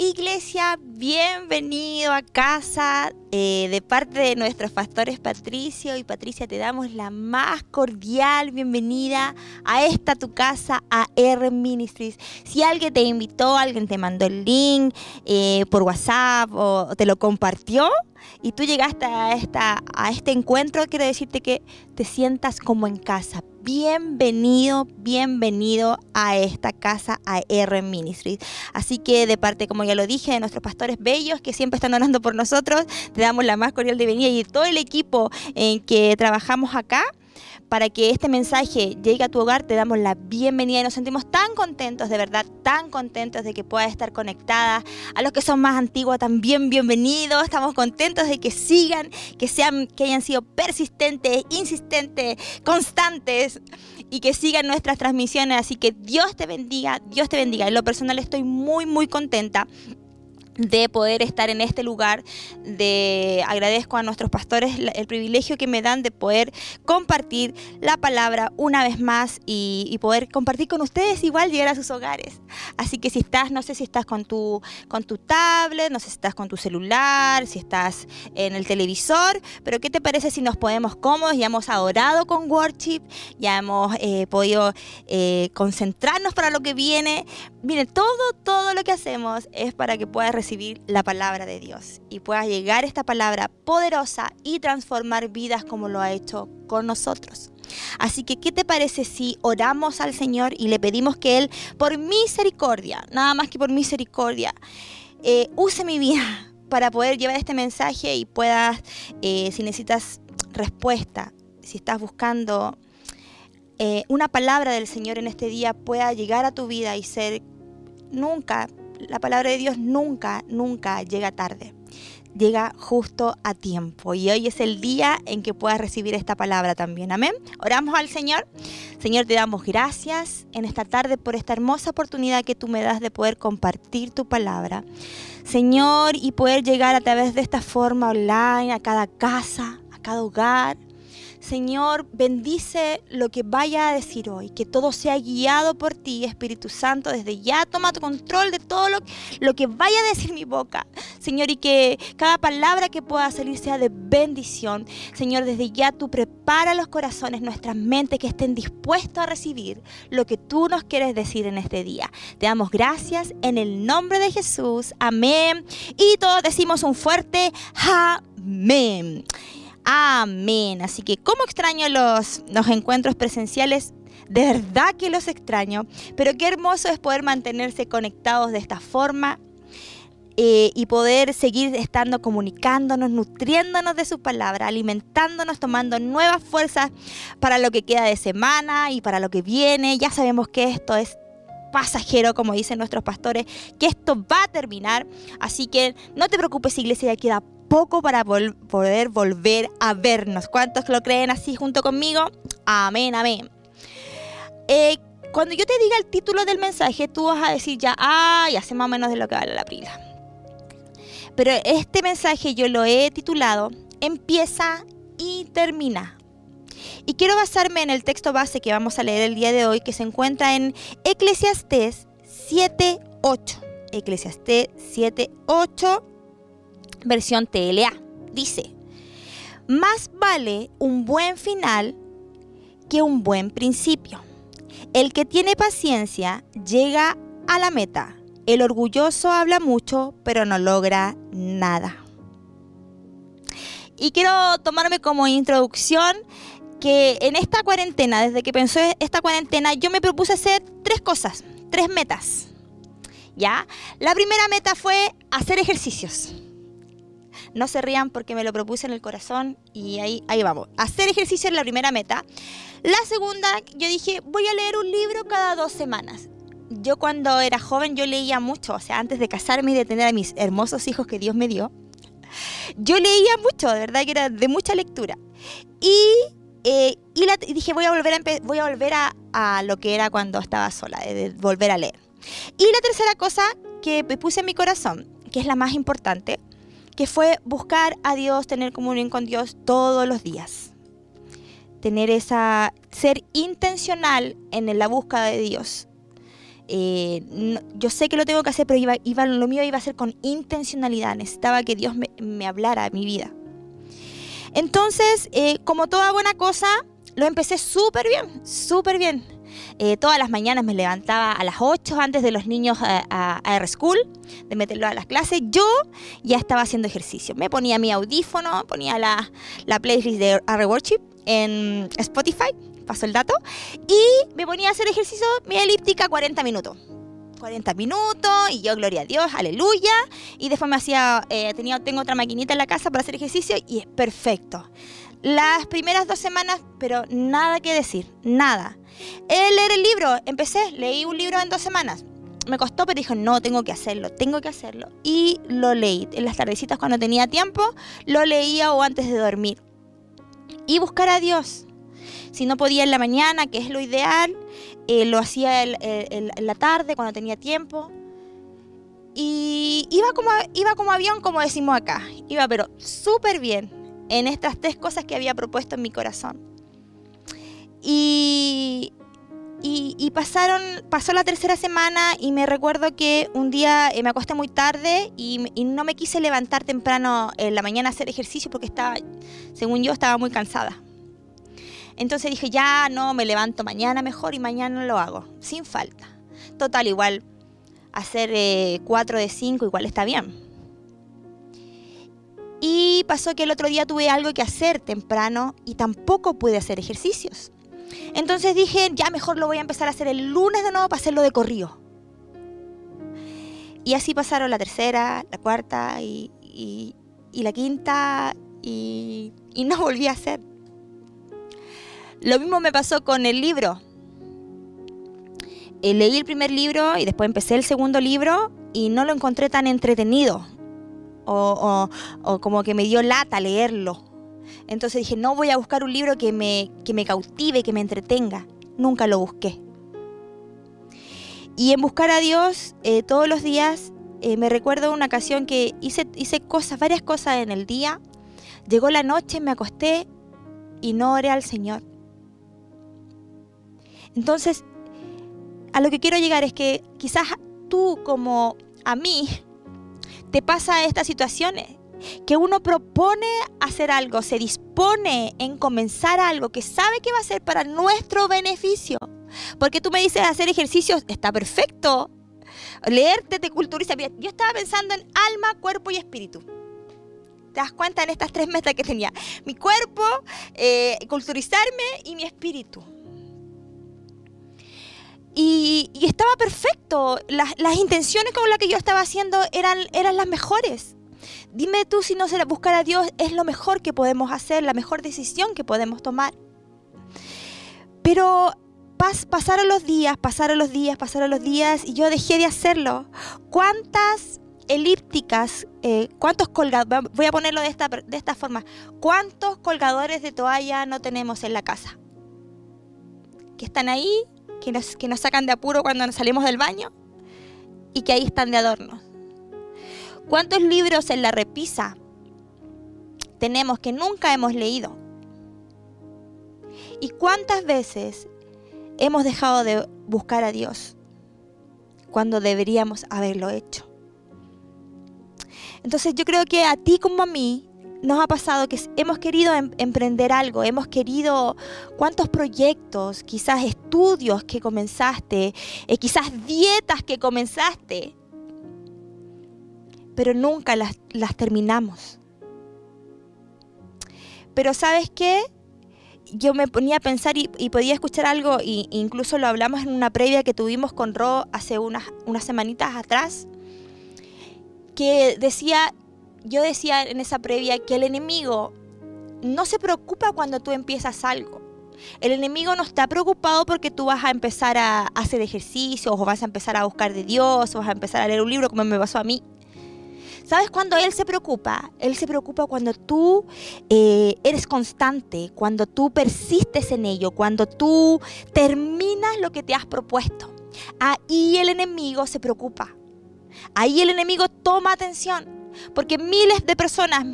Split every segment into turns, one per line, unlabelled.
Iglesia, bienvenido a casa. Eh, de parte de nuestros pastores Patricio y Patricia, te damos la más cordial bienvenida a esta tu casa, a R Ministries. Si alguien te invitó, alguien te mandó el link eh, por WhatsApp o te lo compartió, y tú llegaste a, esta, a este encuentro, quiero decirte que te sientas como en casa. Bienvenido, bienvenido a esta casa, a R Ministries. Así que de parte, como ya lo dije, de nuestros pastores bellos que siempre están orando por nosotros, te damos la más cordial bienvenida y todo el equipo en que trabajamos acá para que este mensaje llegue a tu hogar, te damos la bienvenida y nos sentimos tan contentos, de verdad, tan contentos de que puedas estar conectada. A los que son más antiguos también bienvenidos. Estamos contentos de que sigan, que sean, que hayan sido persistentes, insistentes, constantes y que sigan nuestras transmisiones. Así que Dios te bendiga, Dios te bendiga. En lo personal estoy muy, muy contenta de poder estar en este lugar, de agradezco a nuestros pastores el privilegio que me dan de poder compartir la palabra una vez más y, poder compartir con ustedes igual llegar a sus hogares. Así que si estás, no sé si estás con tu, con tu tablet, no sé si estás con tu celular, si estás en el televisor, pero ¿qué te parece si nos podemos cómodos? Ya hemos adorado con worship, ya hemos eh, podido eh, concentrarnos para lo que viene. Mire, todo, todo lo que hacemos es para que puedas recibir la palabra de Dios y pueda llegar esta palabra poderosa y transformar vidas como lo ha hecho con nosotros. Así que, ¿qué te parece si oramos al Señor y le pedimos que Él, por misericordia, nada más que por misericordia, eh, use mi vida para poder llevar este mensaje y puedas, eh, si necesitas respuesta, si estás buscando eh, una palabra del Señor en este día, pueda llegar a tu vida y ser nunca la palabra de Dios nunca, nunca llega tarde. Llega justo a tiempo. Y hoy es el día en que puedas recibir esta palabra también. Amén. Oramos al Señor. Señor, te damos gracias en esta tarde por esta hermosa oportunidad que tú me das de poder compartir tu palabra. Señor, y poder llegar a través de esta forma online a cada casa, a cada hogar, Señor, bendice lo que vaya a decir hoy, que todo sea guiado por ti, Espíritu Santo, desde ya toma tu control de todo lo, que vaya a decir mi boca, Señor, y que cada palabra que pueda salir sea de bendición. Señor, desde ya tú prepara los corazones, nuestras mentes que estén dispuestos a recibir lo que tú nos quieres decir en este día. Te damos gracias en el nombre de Jesús. Amén. Y todos decimos un fuerte amén. Amén. Así que, ¿cómo extraño los, los encuentros presenciales? De verdad que los extraño, pero qué hermoso es poder mantenerse conectados de esta forma eh, y poder seguir estando comunicándonos, nutriéndonos de su palabra, alimentándonos, tomando nuevas fuerzas para lo que queda de semana y para lo que viene. Ya sabemos que esto es pasajero, como dicen nuestros pastores, que esto va a terminar. Así que no te preocupes, iglesia, ya queda poco para poder volver a vernos. ¿Cuántos lo creen así junto conmigo? Amén, amén. Eh, cuando yo te diga el título del mensaje, tú vas a decir ya, ah, ya sé más o menos de lo que vale la prila. Pero este mensaje yo lo he titulado Empieza y termina. Y quiero basarme en el texto base que vamos a leer el día de hoy, que se encuentra en Eclesiastés 7.8. Eclesiastés 7.8 versión TLA. Dice, más vale un buen final que un buen principio. El que tiene paciencia llega a la meta. El orgulloso habla mucho, pero no logra nada. Y quiero tomarme como introducción que en esta cuarentena, desde que pensé esta cuarentena, yo me propuse hacer tres cosas, tres metas. ¿Ya? La primera meta fue hacer ejercicios. No se rían porque me lo propuse en el corazón y ahí, ahí vamos. Hacer ejercicio es la primera meta. La segunda, yo dije, voy a leer un libro cada dos semanas. Yo cuando era joven yo leía mucho, o sea, antes de casarme y de tener a mis hermosos hijos que Dios me dio, yo leía mucho, de verdad que era de mucha lectura. Y, eh, y, dije, voy a volver, a, voy a, volver a, a, lo que era cuando estaba sola, de volver a leer. Y la tercera cosa que me puse en mi corazón, que es la más importante, que fue buscar a Dios, tener comunión con Dios todos los días. Tener esa, ser intencional en la búsqueda de Dios. eh, yo sé que lo tengo que hacer, pero lo mío iba a ser con intencionalidad. Necesitaba que Dios me, me hablara a mi vida. Entonces, eh, como toda buena cosa, lo empecé súper bien, súper bien. Eh, todas las mañanas me levantaba a las 8 antes de los niños a, a, a R-School, de meterlo a las clases. Yo ya estaba haciendo ejercicio. Me ponía mi audífono, ponía la, la playlist de R Worship en Spotify, paso el dato, y me ponía a hacer ejercicio, mi elíptica, 40 minutos. 40 minutos y yo, gloria a Dios, aleluya. Y después me hacía, eh, tenía, tengo otra maquinita en la casa para hacer ejercicio y es perfecto. Las primeras dos semanas, pero nada que decir, nada. El leer el libro, empecé, leí un libro en dos semanas. Me costó, pero dije, no, tengo que hacerlo, tengo que hacerlo. Y lo leí. En las tardecitas cuando tenía tiempo, lo leía o antes de dormir. Y buscar a Dios. Si no podía en la mañana, que es lo ideal, eh, lo hacía el, el, en la tarde cuando tenía tiempo. Y iba como, iba como avión, como decimos acá. Iba pero súper bien en estas tres cosas que había propuesto en mi corazón. Y, pasaron, pasó la tercera semana y me recuerdo que un día eh, me acosté muy tarde y, no me quise levantar temprano en la mañana a hacer ejercicio porque estaba, según yo, estaba muy cansada. Entonces dije, ya no, me levanto mañana mejor y mañana lo hago, sin falta. Total, igual hacer eh, 4 de 5 igual está bien. Y pasó que el otro día tuve algo que hacer temprano y tampoco pude hacer ejercicios. Entonces dije, ya mejor lo voy a empezar a hacer el lunes de nuevo para hacerlo de corrido. Y así pasaron la tercera, la cuarta y, la quinta y, no volví a hacer. Lo mismo me pasó con el libro. Eh, leí el primer libro y después empecé el segundo libro y no lo encontré tan entretenido. O, o, como que me dio lata leerlo. Entonces dije, no voy a buscar un libro que me, que me cautive, que me entretenga. Nunca lo busqué. Y en buscar a Dios eh, todos los días, eh, me recuerdo una ocasión que hice, hice cosas, varias cosas en el día. Llegó la noche, me acosté y no oré al Señor. Entonces, a lo que quiero llegar es que quizás tú como a mí te pasa estas situaciones, que uno propone hacer algo, se dispone en comenzar algo que sabe que va a ser para nuestro beneficio. Porque tú me dices hacer ejercicios, está perfecto. Leerte te culturiza. Yo estaba pensando en alma, cuerpo y espíritu. ¿Te das cuenta en estas tres metas que tenía? Mi cuerpo, eh, culturizarme y mi espíritu. Y, estaba perfecto. Las, intenciones con las que yo estaba haciendo eran las mejores. Dime tú si no será buscar a Dios es lo mejor que podemos hacer, la mejor decisión que podemos tomar. Pero pas, pasaron los días, pasaron los días, pasaron los días y yo dejé de hacerlo. ¿Cuántas elípticas, eh, cuántos colgadores, voy a ponerlo de esta, de esta forma, cuántos colgadores de toalla no tenemos en la casa? Que están ahí que nos, que nos sacan de apuro cuando nos salimos del baño y que ahí están de adorno. ¿Cuántos libros en la repisa tenemos que nunca hemos leído? ¿Y cuántas veces hemos dejado de buscar a Dios cuando deberíamos haberlo hecho? Entonces yo creo que a ti como a mí nos ha pasado que hemos querido em emprender algo, hemos querido cuántos proyectos, quizás estudios que comenzaste, eh, quizás dietas que comenzaste, pero nunca las, las terminamos. Pero sabes qué? Yo me ponía a pensar y, podía escuchar algo, e incluso lo hablamos en una previa que tuvimos con Ro hace unas, unas semanitas atrás, que decía yo decía en esa previa que el enemigo no se preocupa cuando tú empiezas algo. El enemigo no está preocupado porque tú vas a empezar a hacer ejercicio o vas a empezar a buscar de Dios o vas a empezar a leer un libro como me pasó a mí. ¿Sabes cuándo Él se preocupa? Él se preocupa cuando tú eh, eres constante, cuando tú persistes en ello, cuando tú terminas lo que te has propuesto. Ahí el enemigo se preocupa. Ahí el enemigo toma atención. Porque miles de personas,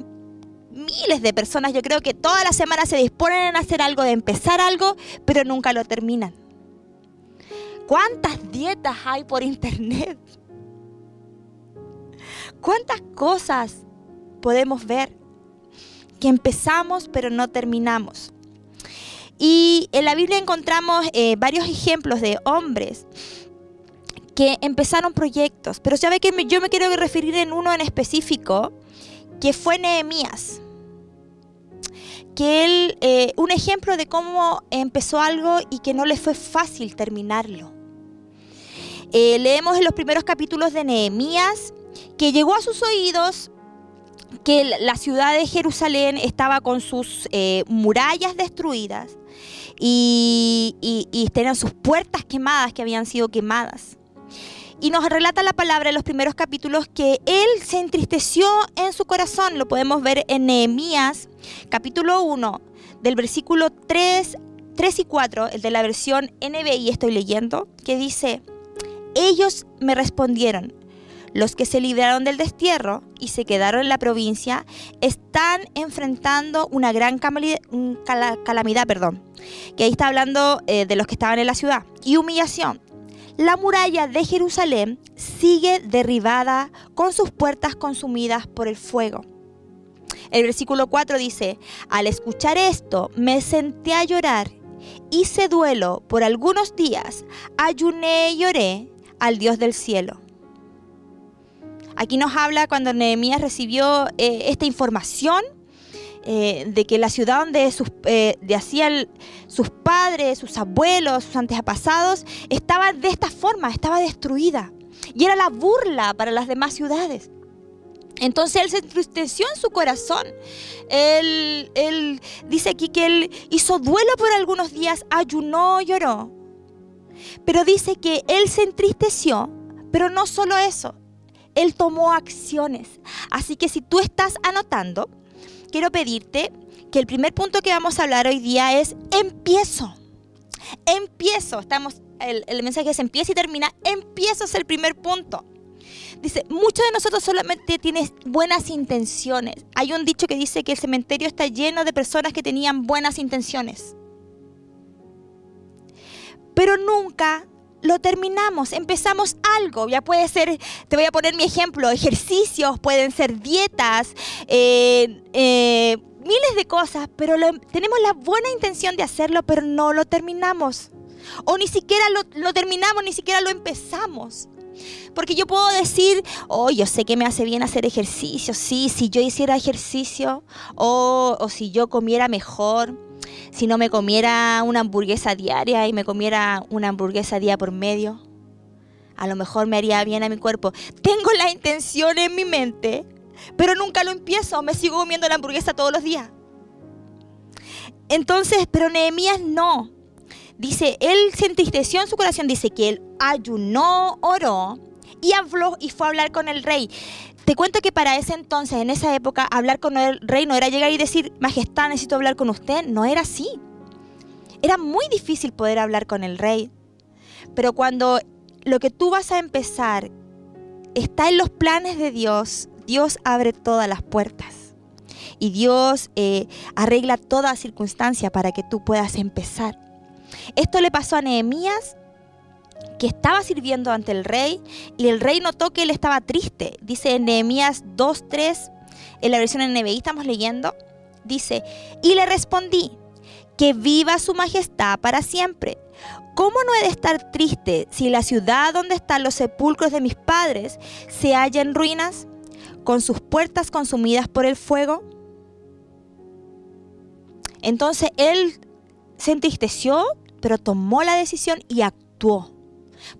miles de personas, yo creo que todas las semanas se disponen a hacer algo, de empezar algo, pero nunca lo terminan. ¿Cuántas dietas hay por internet? ¿Cuántas cosas podemos ver que empezamos pero no terminamos? Y en la Biblia encontramos eh, varios ejemplos de hombres que empezaron proyectos, pero ya ve que yo me quiero referir en uno en específico, que fue Nehemías. Que él, eh, un ejemplo de cómo empezó algo y que no le fue fácil terminarlo. Eh, leemos en los primeros capítulos de Nehemías que llegó a sus oídos que la ciudad de Jerusalén estaba con sus eh, murallas destruidas y, tenían sus puertas quemadas que habían sido quemadas. Y nos relata la palabra en los primeros capítulos que él se entristeció en su corazón. Lo podemos ver en Nehemías, capítulo 1, del versículo 3, 3 y 4, el de la versión NBI estoy leyendo, que dice, ellos me respondieron, los que se libraron del destierro y se quedaron en la provincia están enfrentando una gran calamidad, perdón, que ahí está hablando eh, de los que estaban en la ciudad, y humillación la muralla de Jerusalén sigue derribada con sus puertas consumidas por el fuego. El versículo 4 dice, al escuchar esto me senté a llorar, hice duelo por algunos días, ayuné y lloré al Dios del cielo. Aquí nos habla cuando Nehemías recibió eh, esta información eh, de que la ciudad donde eh, hacían sus padres, sus abuelos, sus antepasados, estaba de esta forma, estaba destruida. Y era la burla para las demás ciudades. Entonces él se entristeció en su corazón. Él, él, dice aquí que él hizo duelo por algunos días, ayunó, lloró. Pero dice que él se entristeció, pero no solo eso, él tomó acciones. Así que si tú estás anotando, quiero pedirte que el primer punto que vamos a hablar hoy día es empiezo. Empiezo. Estamos, el, mensaje es empieza y termina. Empiezo es el primer punto. Dice, muchos de nosotros solamente tienen buenas intenciones. Hay un dicho que dice que el cementerio está lleno de personas que tenían buenas intenciones. Pero nunca lo terminamos, empezamos algo, ya puede ser, te voy a poner mi ejemplo, ejercicios, pueden ser dietas, eh, eh, miles de cosas, pero tenemos la buena intención de hacerlo, pero no lo terminamos. O ni siquiera lo, terminamos, ni siquiera lo empezamos. Porque yo puedo decir, oh, yo sé que me hace bien hacer ejercicio, sí, si yo hiciera ejercicio, o, o si yo comiera mejor, si no me comiera una hamburguesa diaria y me comiera una hamburguesa día por medio, a lo mejor me haría bien a mi cuerpo. Tengo la intención en mi mente, pero nunca lo empiezo, me sigo comiendo la hamburguesa todos los días. Entonces, pero Nehemías no. Dice, él se entristeció en su corazón, dice que él ayunó, oró y habló y fue a hablar con el rey. Te cuento que para ese entonces, en esa época, hablar con el rey no era llegar y decir, Majestad, necesito hablar con usted. No era así. Era muy difícil poder hablar con el rey. Pero cuando lo que tú vas a empezar está en los planes de Dios, Dios abre todas las puertas. Y Dios eh, arregla toda circunstancia para que tú puedas empezar. Esto le pasó a Nehemías que estaba sirviendo ante el rey y el rey notó que él estaba triste. Dice en Nehemías 2.3, en la versión NBI estamos leyendo, dice, y le respondí, que viva su majestad para siempre. ¿Cómo no he de estar triste si la ciudad donde están los sepulcros de mis padres se halla en ruinas, con sus puertas consumidas por el fuego? Entonces él se entristeció, pero tomó la decisión y actuó.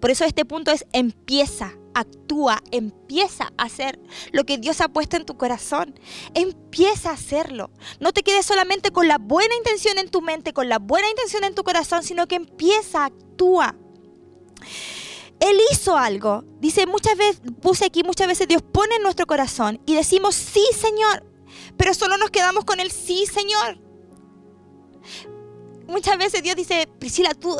Por eso este punto es empieza, actúa, empieza a hacer lo que Dios ha puesto en tu corazón. Empieza a hacerlo. No te quedes solamente con la buena intención en tu mente, con la buena intención en tu corazón, sino que empieza, actúa. Él hizo algo. Dice, muchas veces, puse aquí, muchas veces Dios pone en nuestro corazón y decimos, sí, Señor. Pero solo nos quedamos con el sí, Señor muchas veces Dios dice, Priscila, tú,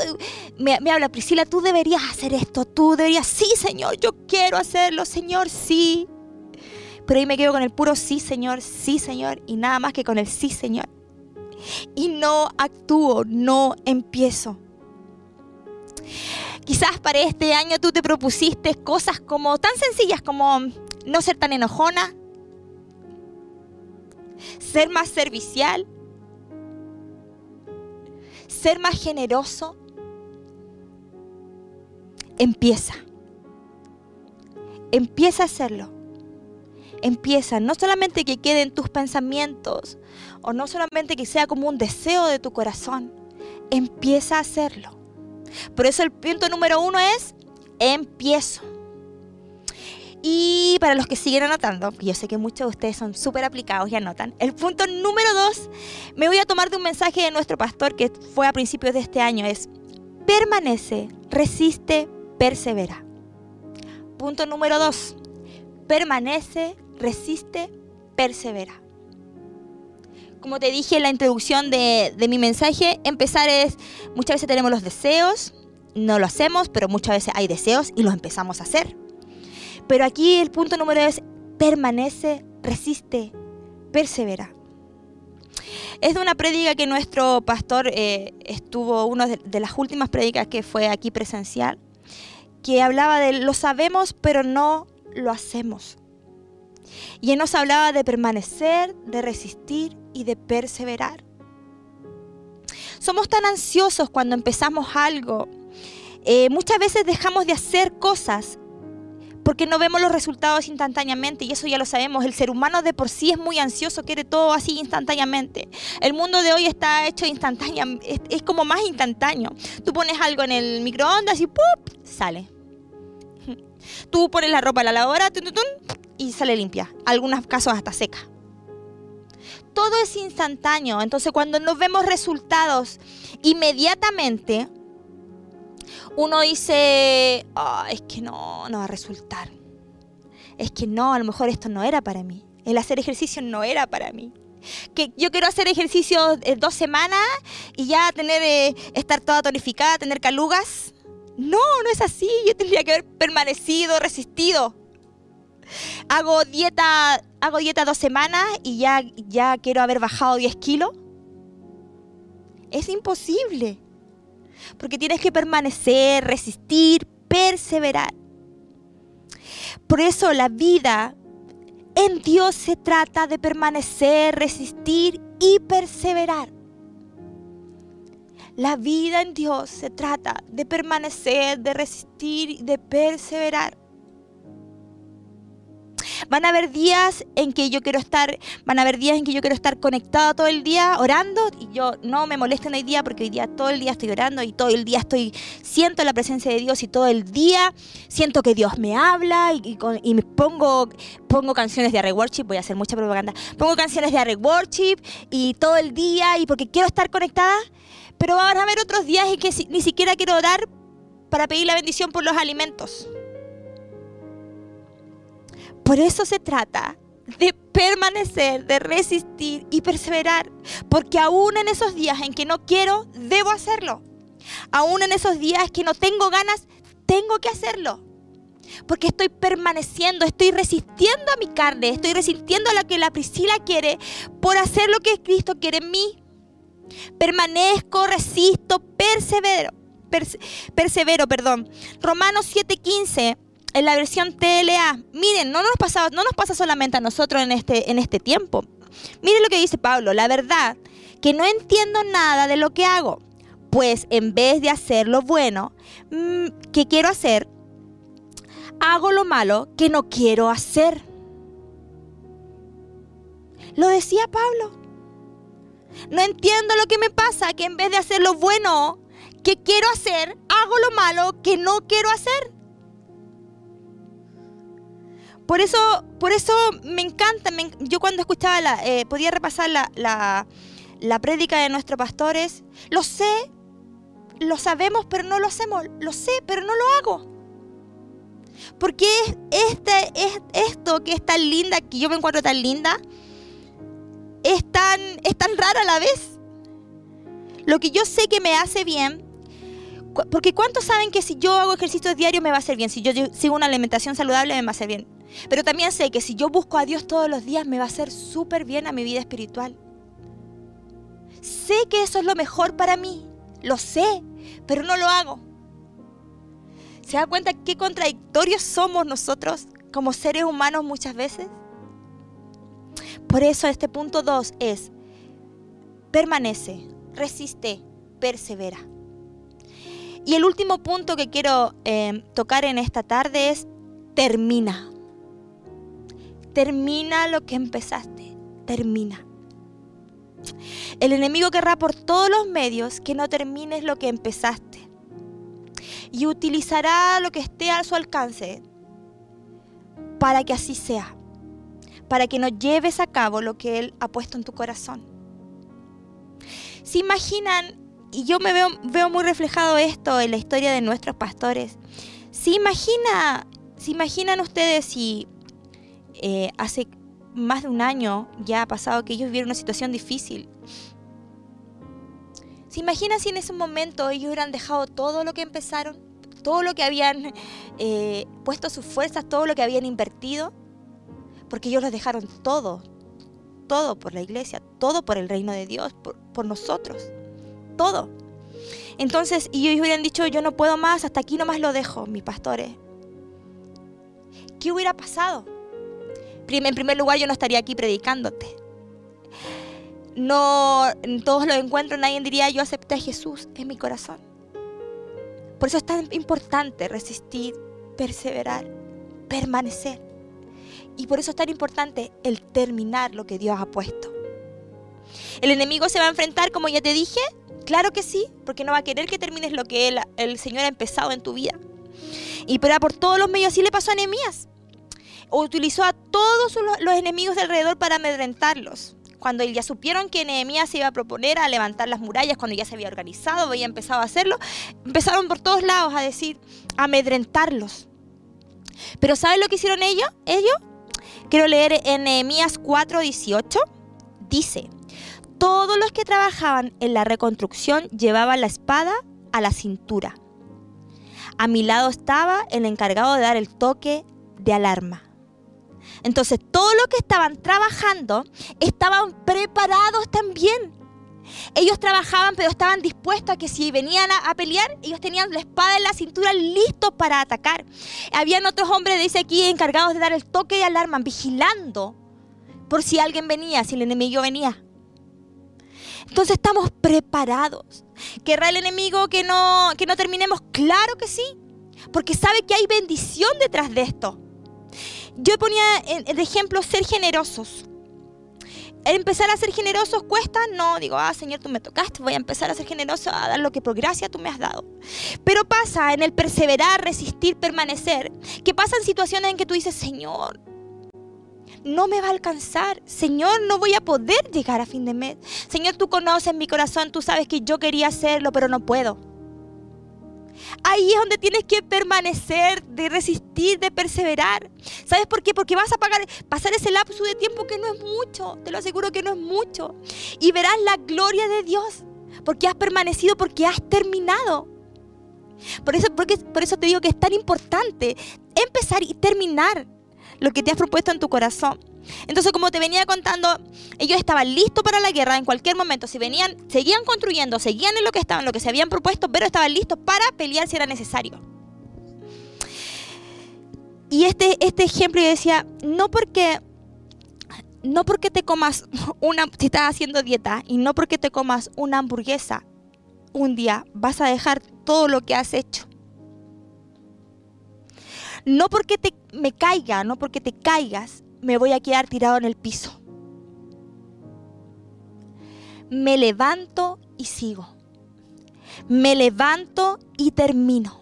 me, habla, Priscila, tú deberías hacer esto, tú deberías, sí, Señor, yo quiero hacerlo, Señor, sí. Pero ahí me quedo con el puro sí, Señor, sí, Señor, y nada más que con el sí, Señor. Y no actúo, no empiezo. Quizás para este año tú te propusiste cosas como tan sencillas como no ser tan enojona, ser más servicial, ser más generoso. Empieza. Empieza a hacerlo. Empieza, no solamente que quede en tus pensamientos o no solamente que sea como un deseo de tu corazón, empieza a hacerlo. Por eso el punto número uno es empiezo. Y para los que siguen anotando, yo sé que muchos de ustedes son súper aplicados y anotan, el punto número dos, me voy a tomar de un mensaje de nuestro pastor que fue a principios de este año, es permanece, resiste, persevera. Punto número dos, permanece, resiste, persevera. Como te dije en la introducción de, de mi mensaje, empezar es, muchas veces tenemos los deseos, no lo hacemos, pero muchas veces hay deseos y los empezamos a hacer pero aquí el punto número es, permanece, resiste, persevera. Es de una prédica que nuestro pastor eh, estuvo, una de, las últimas prédicas que fue aquí presencial, que hablaba de lo sabemos pero no lo hacemos. Y él nos hablaba de permanecer, de resistir y de perseverar. Somos tan ansiosos cuando empezamos algo. Eh, muchas veces dejamos de hacer cosas porque no vemos los resultados instantáneamente y eso ya lo sabemos. El ser humano de por sí es muy ansioso, quiere todo así instantáneamente. El mundo de hoy está hecho instantáneo, es, como más instantáneo. Tú pones algo en el microondas y ¡pup! sale. Tú pones la ropa a la lavadora y sale limpia. Algunos casos hasta seca. Todo es instantáneo. Entonces cuando no vemos resultados inmediatamente, uno dice, ah, es que no, no va a resultar. Es que no, a lo mejor esto no era para mí. El hacer ejercicio no era para mí. Que yo quiero hacer ejercicio eh, dos semanas y ya tener, eh, estar toda tonificada, tener calugas. No, no es así. Yo tendría que haber permanecido, resistido. Hago dieta, hago dieta dos semanas y ya, ya quiero haber bajado 10 kilos. Es imposible porque tienes que permanecer, resistir, perseverar. Por eso la vida en Dios se trata de permanecer, resistir y perseverar. La vida en Dios se trata de permanecer, de resistir y de perseverar. Van a haber días en que yo quiero estar, van a haber días en que yo quiero estar conectado todo el día orando y yo no me molesten hoy día porque hoy día todo el día estoy orando y todo el día estoy siento la presencia de Dios y todo el día siento que Dios me habla y, me pongo pongo canciones de Arre Worship, voy a hacer mucha propaganda. Pongo canciones de Arre Worship y todo el día y porque quiero estar conectada, pero van a haber otros días en que ni siquiera quiero orar para pedir la bendición por los alimentos. Por eso se trata de permanecer, de resistir y perseverar. Porque aún en esos días en que no quiero, debo hacerlo. Aún en esos días que no tengo ganas, tengo que hacerlo. Porque estoy permaneciendo, estoy resistiendo a mi carne, estoy resistiendo a lo que la Priscila quiere por hacer lo que Cristo quiere en mí. Permanezco, resisto, persevero. persevero, perdón. Romanos 7:15 en la versión TLA. Miren, no nos, pasa, no nos pasa solamente a nosotros en este, en este tiempo. Miren lo que dice Pablo, la verdad, que no entiendo nada de lo que hago, pues en vez de hacer lo bueno mm, que quiero hacer, hago lo malo que no quiero hacer. Lo decía Pablo. No entiendo lo que me pasa, que en vez de hacer lo bueno que quiero hacer, hago lo malo que no quiero hacer. Por eso, por eso me encanta, yo cuando escuchaba, la, eh, podía repasar la, la, la prédica de nuestros pastores, lo sé, lo sabemos, pero no lo hacemos, lo sé, pero no lo hago. Porque este, es, esto que es tan linda, que yo me encuentro tan linda, es tan, es tan rara a la vez. Lo que yo sé que me hace bien, porque ¿cuántos saben que si yo hago ejercicio diario me va a hacer bien? Si yo sigo una alimentación saludable me va a hacer bien. Pero también sé que si yo busco a Dios todos los días me va a hacer súper bien a mi vida espiritual. Sé que eso es lo mejor para mí, lo sé, pero no lo hago. ¿Se da cuenta qué contradictorios somos nosotros como seres humanos muchas veces? Por eso este punto 2 es, permanece, resiste, persevera. Y el último punto que quiero eh, tocar en esta tarde es, termina. Termina lo que empezaste, termina. El enemigo querrá por todos los medios que no termines lo que empezaste. Y utilizará lo que esté a su alcance para que así sea. Para que no lleves a cabo lo que Él ha puesto en tu corazón. ¿Se imaginan? Y yo me veo, veo muy reflejado esto en la historia de nuestros pastores. ¿Se, imagina, ¿se imaginan ustedes si eh, hace más de un año ya ha pasado que ellos vivieron una situación difícil. ¿Se imagina si en ese momento ellos hubieran dejado todo lo que empezaron? Todo lo que habían eh, puesto sus fuerzas, todo lo que habían invertido. Porque ellos lo dejaron todo. Todo por la iglesia, todo por el reino de Dios, por, por nosotros. Todo. Entonces, y ellos hubieran dicho, yo no puedo más, hasta aquí nomás lo dejo, mis pastores. ¿Qué hubiera pasado? en primer lugar, yo no estaría aquí predicándote. No, en todos los encuentros nadie diría, yo acepté a Jesús en mi corazón. Por eso es tan importante resistir, perseverar, permanecer. Y por eso es tan importante el terminar lo que Dios ha puesto. ¿El enemigo se va a enfrentar, como ya te dije? Claro que sí, porque no va a querer que termines lo que el Señor ha empezado en tu vida. Y pero por todos los medios así le pasó a Nehemías utilizó a todos los enemigos de alrededor para amedrentarlos. Cuando ya supieron que Nehemías se iba a proponer a levantar las murallas, cuando ya se había organizado, había empezado a hacerlo, empezaron por todos lados a decir, a amedrentarlos. Pero ¿saben lo que hicieron ellos? Ellos, quiero leer en Nehemías 4:18, dice, todos los que trabajaban en la reconstrucción llevaban la espada a la cintura. A mi lado estaba el encargado de dar el toque de alarma. Entonces, todos los que estaban trabajando estaban preparados también. Ellos trabajaban, pero estaban dispuestos a que si venían a, pelear, ellos tenían la espada en la cintura listos para atacar. Habían otros hombres, dice aquí, encargados de dar el toque de alarma, vigilando por si alguien venía, si el enemigo venía. Entonces estamos preparados. ¿Querrá el enemigo que no, que no terminemos? Claro que sí, porque sabe que hay bendición detrás de esto. Yo ponía de ejemplo ser generosos. empezar a ser generosos cuesta, no, digo, ah, Señor, tú me tocaste, voy a empezar a ser generoso, a dar lo que por gracia tú me has dado. Pero pasa en el perseverar, resistir, permanecer, que pasan situaciones en que tú dices, Señor, no me va a alcanzar. Señor, no voy a poder llegar a fin de mes. Señor, tú conoces mi corazón, tú sabes que yo quería hacerlo, pero no puedo. Ahí es donde tienes que permanecer, de resistir, de perseverar. ¿Sabes por qué? Porque vas a pagar, pasar ese lapso de tiempo que no es mucho. Te lo aseguro que no es mucho. Y verás la gloria de Dios. Porque has permanecido, porque has terminado. Por eso, porque, por eso te digo que es tan importante empezar y terminar lo que te has propuesto en tu corazón. Entonces, como te venía contando, ellos estaban listos para la guerra en cualquier momento. Si venían, seguían construyendo, seguían en lo que estaban, lo que se habían propuesto, pero estaban listos para pelear si era necesario. Y este, este ejemplo yo decía, no porque, no porque te comas una, si estás haciendo dieta, y no porque te comas una hamburguesa un día, vas a dejar todo lo que has hecho. No porque te, me caiga, no porque te caigas, me voy a quedar tirado en el piso. Me levanto y sigo. Me levanto y termino.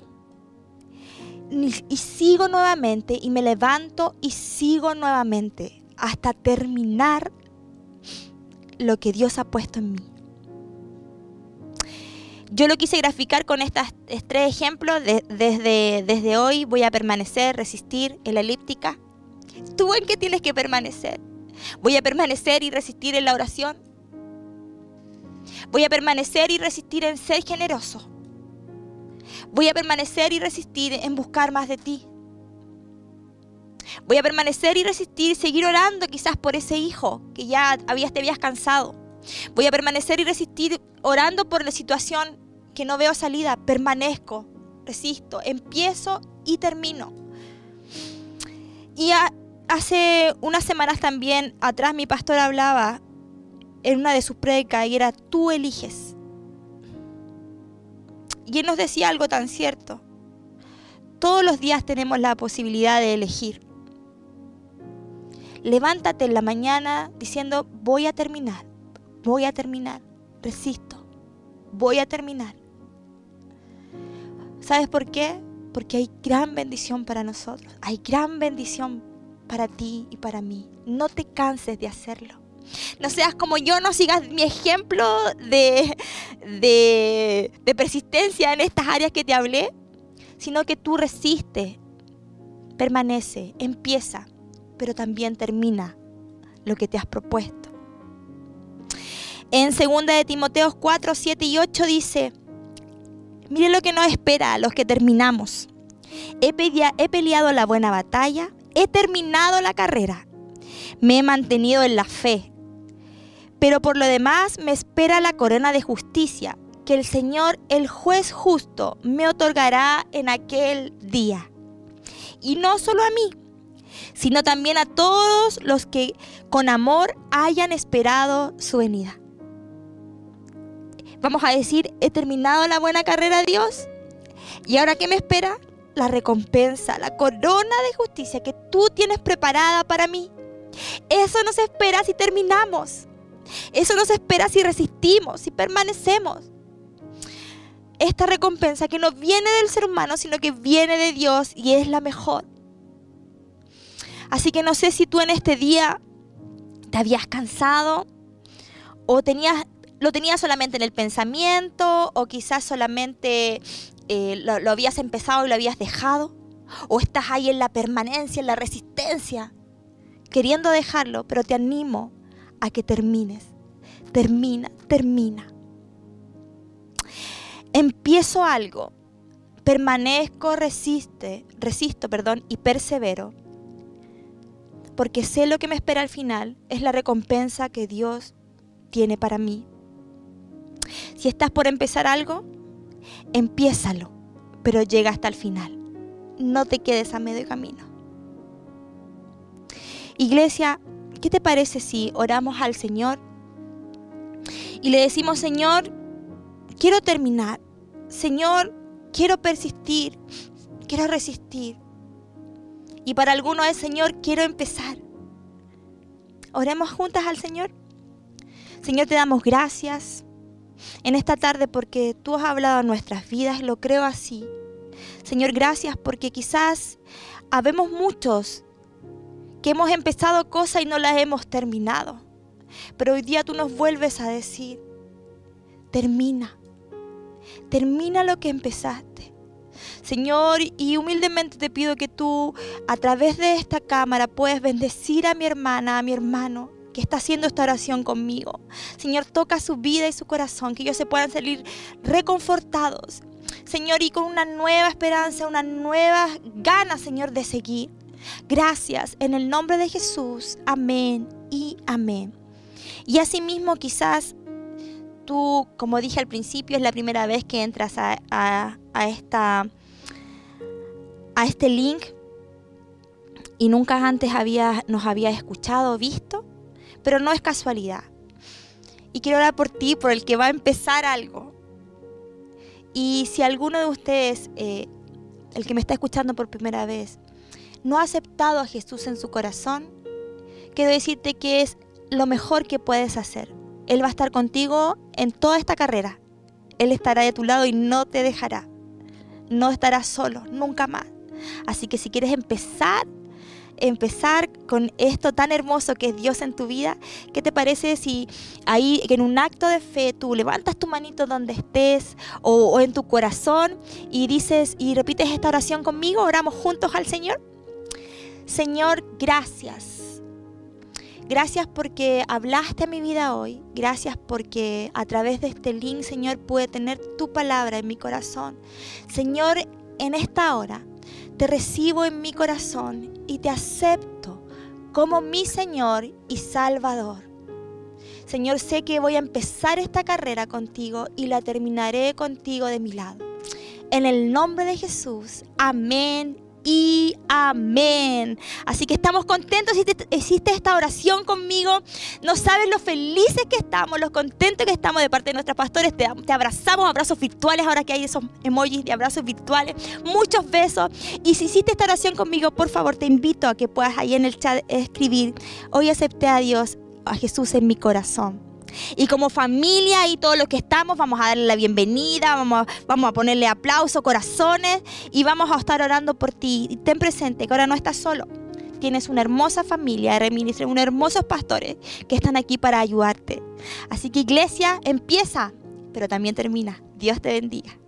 Y sigo nuevamente y me levanto y sigo nuevamente hasta terminar lo que Dios ha puesto en mí. Yo lo quise graficar con estos tres ejemplos. desde, desde hoy voy a permanecer, resistir en la elíptica, ¿Tú en qué tienes que permanecer? ¿Voy a permanecer y resistir en la oración? ¿Voy a permanecer y resistir en ser generoso? ¿Voy a permanecer y resistir en buscar más de ti? Voy a permanecer y resistir, seguir orando quizás por ese hijo que ya habías, te habías cansado. Voy a permanecer y resistir orando por la situación que no veo salida. Permanezco, resisto, empiezo y termino. Y hace unas semanas también atrás mi pastor hablaba en una de sus predicas y era tú eliges. Y él nos decía algo tan cierto. Todos los días tenemos la posibilidad de elegir. Levántate en la mañana diciendo, voy a terminar, voy a terminar, resisto, voy a terminar. ¿Sabes por qué? Porque hay gran bendición para nosotros, hay gran bendición para ti y para mí. No te canses de hacerlo. No seas como yo, no sigas mi ejemplo de, de, de persistencia en estas áreas que te hablé, sino que tú resistes, permanece, empieza, pero también termina lo que te has propuesto. En 2 de Timoteo 4, 7 y 8 dice, mire lo que nos espera a los que terminamos. He, peleado la buena batalla, he terminado la carrera, me he mantenido en la fe, pero por lo demás me espera la corona de justicia que el Señor, el juez justo, me otorgará en aquel día. Y no solo a mí, sino también a todos los que con amor hayan esperado su venida. Vamos a decir, he terminado la buena carrera, Dios. ¿Y ahora qué me espera? La recompensa, la corona de justicia que tú tienes preparada para mí. Eso nos espera si terminamos. Eso nos espera si resistimos, si permanecemos esta recompensa que no viene del ser humano, sino que viene de Dios y es la mejor. Así que no sé si tú en este día te habías cansado o tenías, lo tenías solamente en el pensamiento o quizás solamente eh, lo, lo habías empezado y lo habías dejado o estás ahí en la permanencia, en la resistencia, queriendo dejarlo, pero te animo a que termines. Termina, termina. Empiezo algo, permanezco, resiste, resisto, perdón, y persevero, porque sé lo que me espera al final, es la recompensa que Dios tiene para mí. Si estás por empezar algo, empiézalo, pero llega hasta el final. No te quedes a medio camino. Iglesia, ¿qué te parece si oramos al Señor y le decimos, Señor, quiero terminar. Señor, quiero persistir, quiero resistir. Y para algunos es, Señor, quiero empezar. Oremos juntas al Señor. Señor, te damos gracias en esta tarde porque tú has hablado a nuestras vidas, lo creo así. Señor, gracias porque quizás habemos muchos que hemos empezado cosas y no las hemos terminado. Pero hoy día tú nos vuelves a decir, termina, termina lo que empezaste. Señor, y humildemente te pido que tú a través de esta cámara puedas bendecir a mi hermana, a mi hermano que está haciendo esta oración conmigo. Señor, toca su vida y su corazón, que ellos se puedan salir reconfortados. Señor, y con una nueva esperanza, una nueva gana, Señor, de seguir. Gracias, en el nombre de Jesús. Amén y amén. Y asimismo quizás tú, como dije al principio, es la primera vez que entras a, esta, a este link y nunca antes había, nos había escuchado o visto, pero no es casualidad. Y quiero orar por ti, por el que va a empezar algo. Y si alguno de ustedes, eh, el que me está escuchando por primera vez, no ha aceptado a Jesús en su corazón, quiero decirte que es lo mejor que puedes hacer. Él va a estar contigo en toda esta carrera. Él estará de tu lado y no te dejará. No estarás solo, nunca más. Así que si quieres empezar, empezar con esto tan hermoso que es Dios en tu vida, ¿qué te parece si ahí en un acto de fe tú levantas tu manito donde estés o, o en tu corazón y dices y repites esta oración conmigo? Oramos juntos al Señor. Señor, gracias Gracias porque hablaste a mi vida hoy. Gracias porque a través de este link, Señor, pude tener tu palabra en mi corazón. Señor, en esta hora te recibo en mi corazón y te acepto como mi Señor y Salvador. Señor, sé que voy a empezar esta carrera contigo y la terminaré contigo de mi lado. En el nombre de Jesús. Amén y amén. Así que estamos contentos si hiciste esta oración conmigo. No sabes lo felices que estamos, lo contentos que estamos de parte de nuestros pastores. Te, te, abrazamos, abrazos virtuales, ahora que hay esos emojis de abrazos virtuales. Muchos besos. Y si hiciste esta oración conmigo, por favor, te invito a que puedas ahí en el chat escribir, hoy acepté a Dios, a Jesús en mi corazón. Y como familia y todos los que estamos, vamos a darle la bienvenida, vamos a, vamos a ponerle aplauso, corazones y vamos a estar orando por ti. Ten presente que ahora no estás solo. Tienes una hermosa familia de unos hermosos pastores que están aquí para ayudarte. Así que iglesia, empieza, pero también termina. Dios te bendiga.